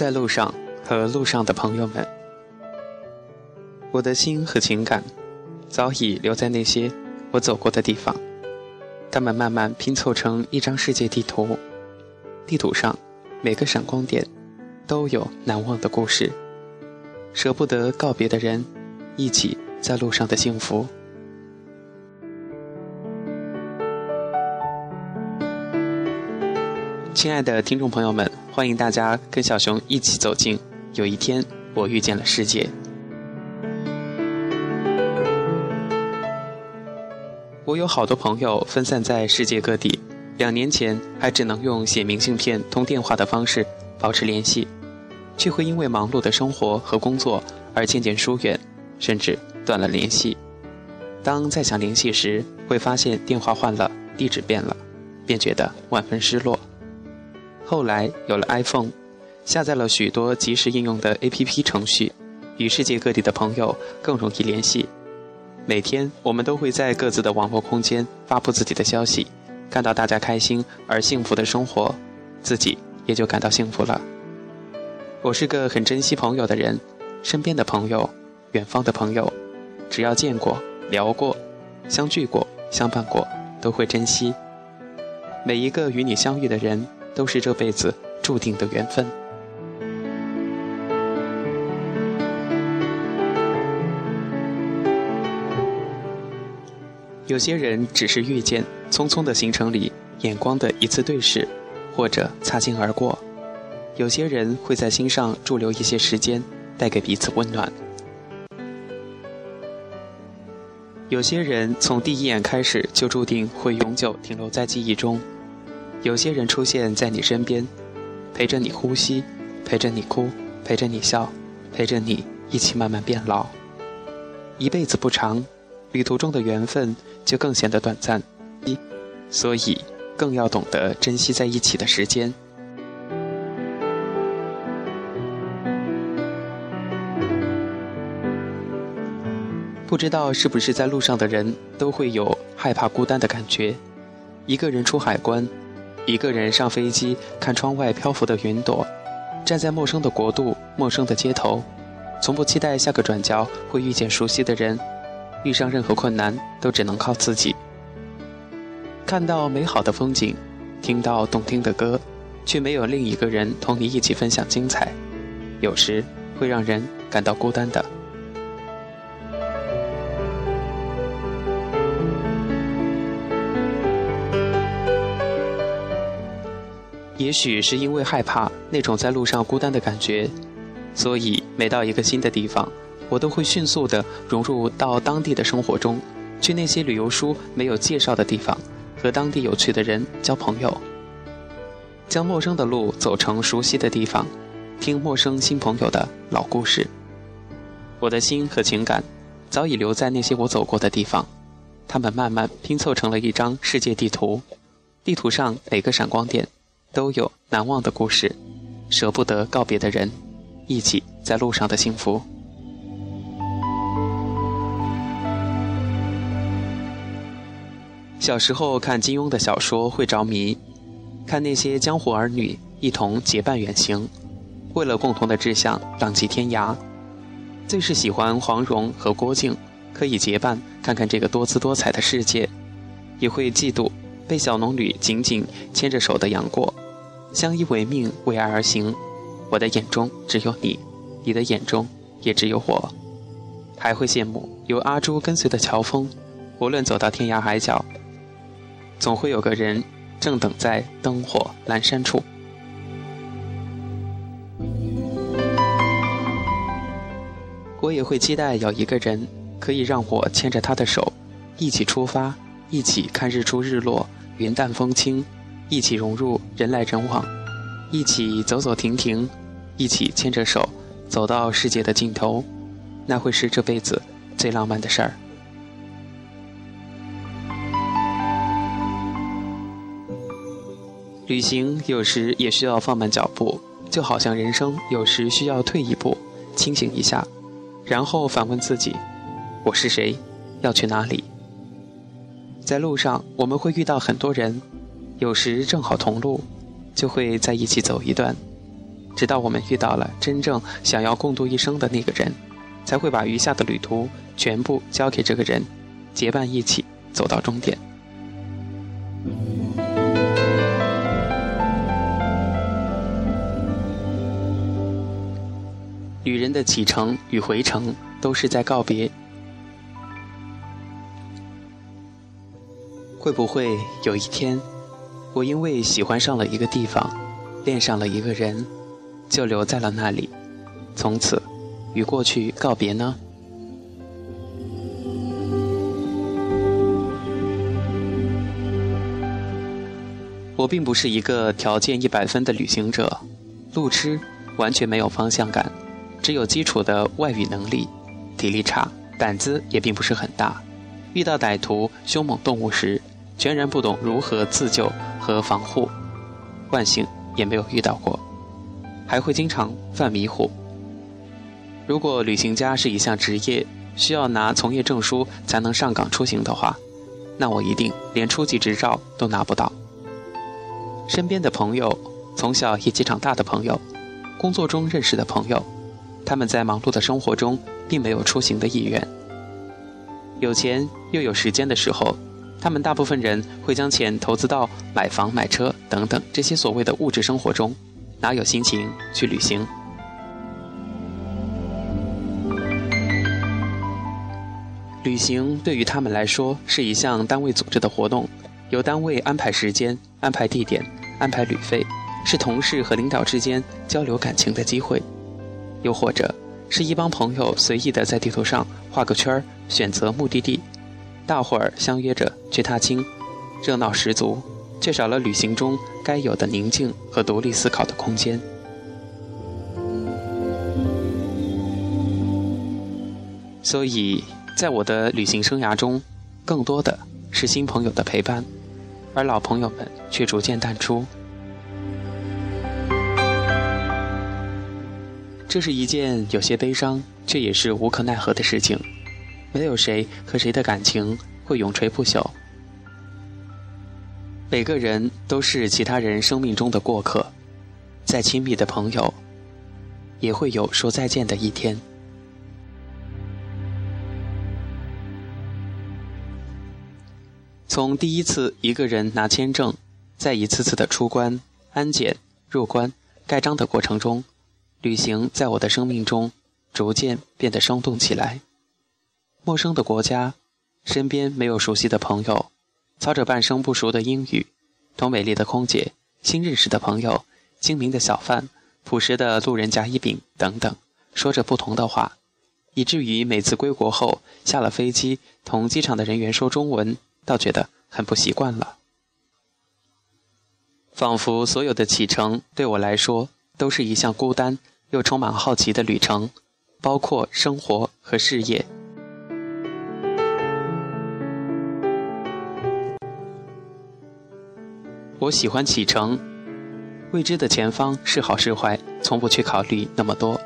在路上和路上的朋友们，我的心和情感早已留在那些我走过的地方，他们慢慢拼凑成一张世界地图。地图上每个闪光点都有难忘的故事，舍不得告别的人，一起在路上的幸福。亲爱的听众朋友们，欢迎大家跟小熊一起走进《有一天我遇见了世界》。我有好多朋友分散在世界各地，两年前还只能用写明信片、通电话的方式保持联系，却会因为忙碌的生活和工作而渐渐疏远，甚至断了联系。当再想联系时，会发现电话换了，地址变了，便觉得万分失落。后来有了 iPhone，下载了许多即时应用的 APP 程序，与世界各地的朋友更容易联系。每天我们都会在各自的网络空间发布自己的消息，看到大家开心而幸福的生活，自己也就感到幸福了。我是个很珍惜朋友的人，身边的朋友、远方的朋友，只要见过、聊过、相聚过、相伴过，都会珍惜每一个与你相遇的人。都是这辈子注定的缘分。有些人只是遇见，匆匆的行程里，眼光的一次对视，或者擦肩而过；有些人会在心上驻留一些时间，带给彼此温暖；有些人从第一眼开始就注定会永久停留在记忆中。有些人出现在你身边，陪着你呼吸，陪着你哭，陪着你笑，陪着你一起慢慢变老。一辈子不长，旅途中的缘分就更显得短暂，所以更要懂得珍惜在一起的时间。不知道是不是在路上的人都会有害怕孤单的感觉，一个人出海关。一个人上飞机，看窗外漂浮的云朵，站在陌生的国度、陌生的街头，从不期待下个转角会遇见熟悉的人。遇上任何困难，都只能靠自己。看到美好的风景，听到动听的歌，却没有另一个人同你一起分享精彩，有时会让人感到孤单的。也许是因为害怕那种在路上孤单的感觉，所以每到一个新的地方，我都会迅速地融入到当地的生活中，去那些旅游书没有介绍的地方，和当地有趣的人交朋友，将陌生的路走成熟悉的地方，听陌生新朋友的老故事。我的心和情感早已留在那些我走过的地方，他们慢慢拼凑成了一张世界地图，地图上每个闪光点。都有难忘的故事，舍不得告别的人，一起在路上的幸福。小时候看金庸的小说会着迷，看那些江湖儿女一同结伴远行，为了共同的志向浪迹天涯。最是喜欢黄蓉和郭靖可以结伴看看这个多姿多彩的世界，也会嫉妒被小龙女紧紧牵着手的杨过。相依为命，为爱而行。我的眼中只有你，你的眼中也只有我。还会羡慕有阿朱跟随的乔峰，无论走到天涯海角，总会有个人正等在灯火阑珊处。我也会期待有一个人可以让我牵着他的手，一起出发，一起看日出日落，云淡风轻。一起融入人来人往，一起走走停停，一起牵着手走到世界的尽头，那会是这辈子最浪漫的事儿。旅行有时也需要放慢脚步，就好像人生有时需要退一步，清醒一下，然后反问自己：我是谁？要去哪里？在路上，我们会遇到很多人。有时正好同路，就会在一起走一段；直到我们遇到了真正想要共度一生的那个人，才会把余下的旅途全部交给这个人，结伴一起走到终点。女人的启程与回程，都是在告别。会不会有一天，我因为喜欢上了一个地方，恋上了一个人，就留在了那里，从此与过去告别呢？我并不是一个条件一百分的旅行者，路痴，完全没有方向感。只有基础的外语能力，体力差，胆子也并不是很大。遇到歹徒、凶猛动物时，全然不懂如何自救和防护。万幸也没有遇到过，还会经常犯迷糊。如果旅行家是一项职业，需要拿从业证书才能上岗出行的话，那我一定连初级执照都拿不到。身边的朋友，从小一起长大的朋友，工作中认识的朋友。他们在忙碌的生活中，并没有出行的意愿。有钱又有时间的时候，他们大部分人会将钱投资到买房、买车等等这些所谓的物质生活中，哪有心情去旅行？旅行对于他们来说是一项单位组织的活动，由单位安排时间、安排地点、安排旅费，是同事和领导之间交流感情的机会。又或者，是一帮朋友随意的在地图上画个圈儿，选择目的地，大伙儿相约着去踏青，热闹十足，却少了旅行中该有的宁静和独立思考的空间。所以，在我的旅行生涯中，更多的是新朋友的陪伴，而老朋友们却逐渐淡出。这是一件有些悲伤，却也是无可奈何的事情。没有谁和谁的感情会永垂不朽。每个人都是其他人生命中的过客，再亲密的朋友，也会有说再见的一天。从第一次一个人拿签证，在一次次的出关、安检、入关、盖章的过程中。旅行在我的生命中逐渐变得生动起来。陌生的国家，身边没有熟悉的朋友，操着半生不熟的英语，同美丽的空姐、新认识的朋友、精明的小贩、朴实的路人甲乙丙等等，说着不同的话，以至于每次归国后下了飞机，同机场的人员说中文，倒觉得很不习惯了。仿佛所有的启程对我来说都是一项孤单。又充满好奇的旅程，包括生活和事业。我喜欢启程，未知的前方是好是坏，从不去考虑那么多，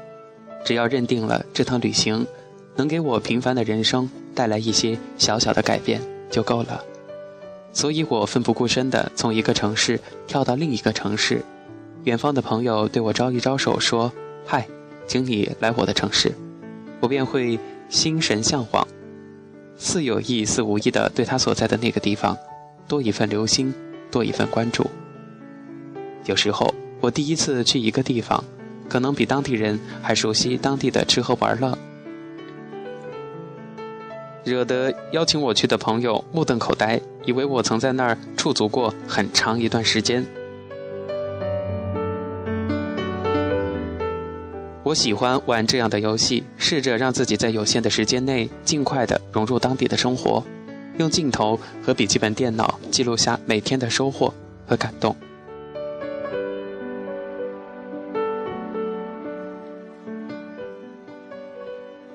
只要认定了这趟旅行能给我平凡的人生带来一些小小的改变就够了。所以我奋不顾身地从一个城市跳到另一个城市，远方的朋友对我招一招手说。嗨，请你来我的城市，我便会心神向往，似有意似无意的对他所在的那个地方多一份留心，多一份关注。有时候，我第一次去一个地方，可能比当地人还熟悉当地的吃喝玩乐，惹得邀请我去的朋友目瞪口呆，以为我曾在那儿驻足过很长一段时间。我喜欢玩这样的游戏，试着让自己在有限的时间内尽快的融入当地的生活，用镜头和笔记本电脑记录下每天的收获和感动。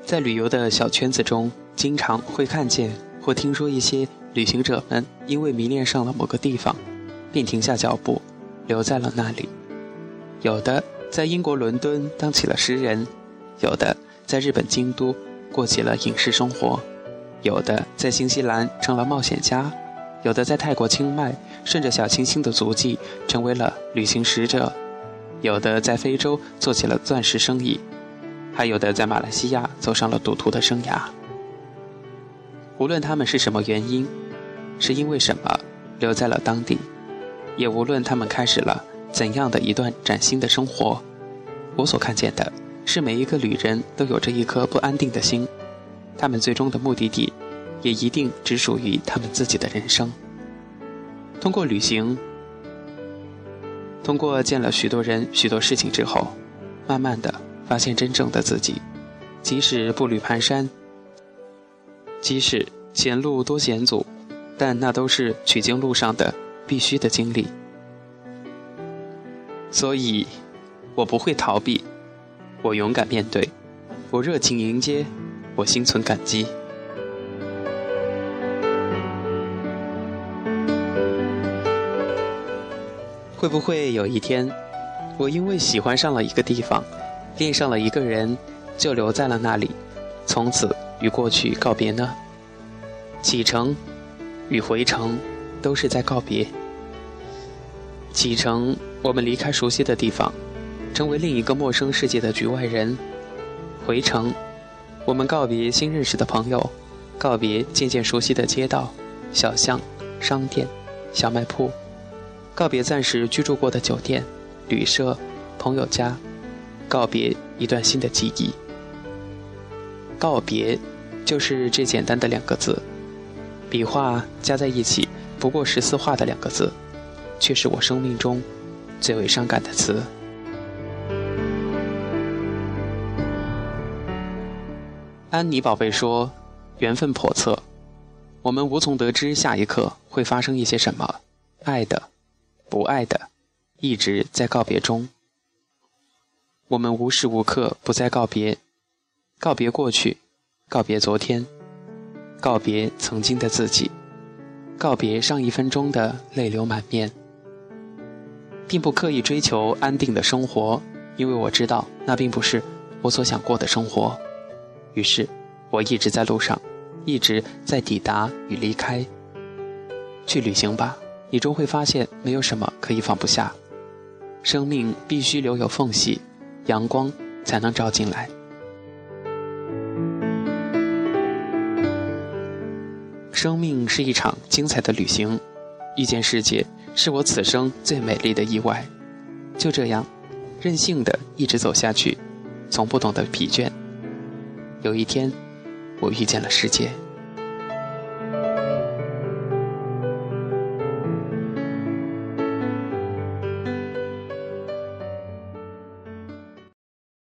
在旅游的小圈子中，经常会看见或听说一些旅行者们因为迷恋上了某个地方，便停下脚步，留在了那里，有的。在英国伦敦当起了诗人，有的在日本京都过起了隐士生活，有的在新西兰成了冒险家，有的在泰国清迈顺着小清新的足迹成为了旅行使者，有的在非洲做起了钻石生意，还有的在马来西亚走上了赌徒的生涯。无论他们是什么原因，是因为什么留在了当地，也无论他们开始了怎样的一段崭新的生活，我所看见的是每一个旅人都有着一颗不安定的心，他们最终的目的地，也一定只属于他们自己的人生。通过旅行，通过见了许多人、许多事情之后，慢慢的发现真正的自己，即使步履蹒跚。即使前路多险阻，但那都是取经路上的必须的经历。所以，我不会逃避，我勇敢面对，我热情迎接，我心存感激。会不会有一天，我因为喜欢上了一个地方，恋上了一个人，就留在了那里，从此？与过去告别呢？启程与回程都是在告别。启程，我们离开熟悉的地方，成为另一个陌生世界的局外人；回程，我们告别新认识的朋友，告别渐渐熟悉的街道、小巷、商店、小卖铺，告别暂时居住过的酒店、旅社、朋友家，告别一段新的记忆。告别，就是这简单的两个字，笔画加在一起不过十四画的两个字，却是我生命中最为伤感的词。安妮宝贝说：“缘分叵测，我们无从得知下一刻会发生一些什么。爱的，不爱的，一直在告别中。我们无时无刻不在告别。”告别过去，告别昨天，告别曾经的自己，告别上一分钟的泪流满面，并不刻意追求安定的生活，因为我知道那并不是我所想过的生活。于是，我一直在路上，一直在抵达与离开。去旅行吧，你终会发现没有什么可以放不下。生命必须留有缝隙，阳光才能照进来。生命是一场精彩的旅行，遇见世界是我此生最美丽的意外。就这样，任性的一直走下去，从不懂得疲倦。有一天，我遇见了世界。